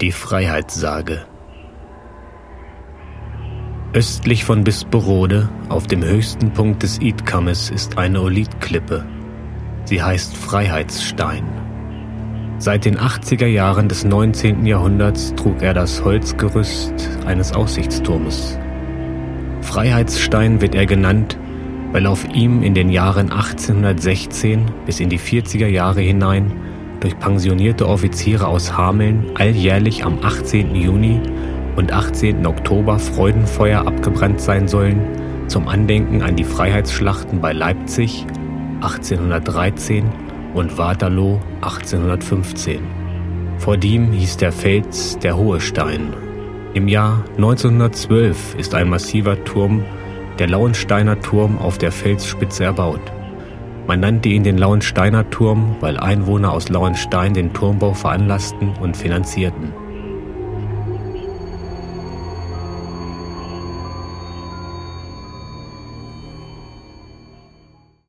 Die Freiheitssage. Östlich von Bisperode, auf dem höchsten Punkt des Idkammes, ist eine Olitklippe. Sie heißt Freiheitsstein. Seit den 80er Jahren des 19. Jahrhunderts trug er das Holzgerüst eines Aussichtsturmes. Freiheitsstein wird er genannt, weil auf ihm in den Jahren 1816 bis in die 40er Jahre hinein durch pensionierte Offiziere aus Hameln alljährlich am 18. Juni und 18. Oktober Freudenfeuer abgebrannt sein sollen zum Andenken an die Freiheitsschlachten bei Leipzig 1813 und Waterloo 1815. Vor dem hieß der Fels der Hohe Stein. Im Jahr 1912 ist ein massiver Turm, der Lauensteiner Turm, auf der Felsspitze erbaut. Man nannte ihn den Lauensteiner Turm, weil Einwohner aus Lauenstein den Turmbau veranlassten und finanzierten.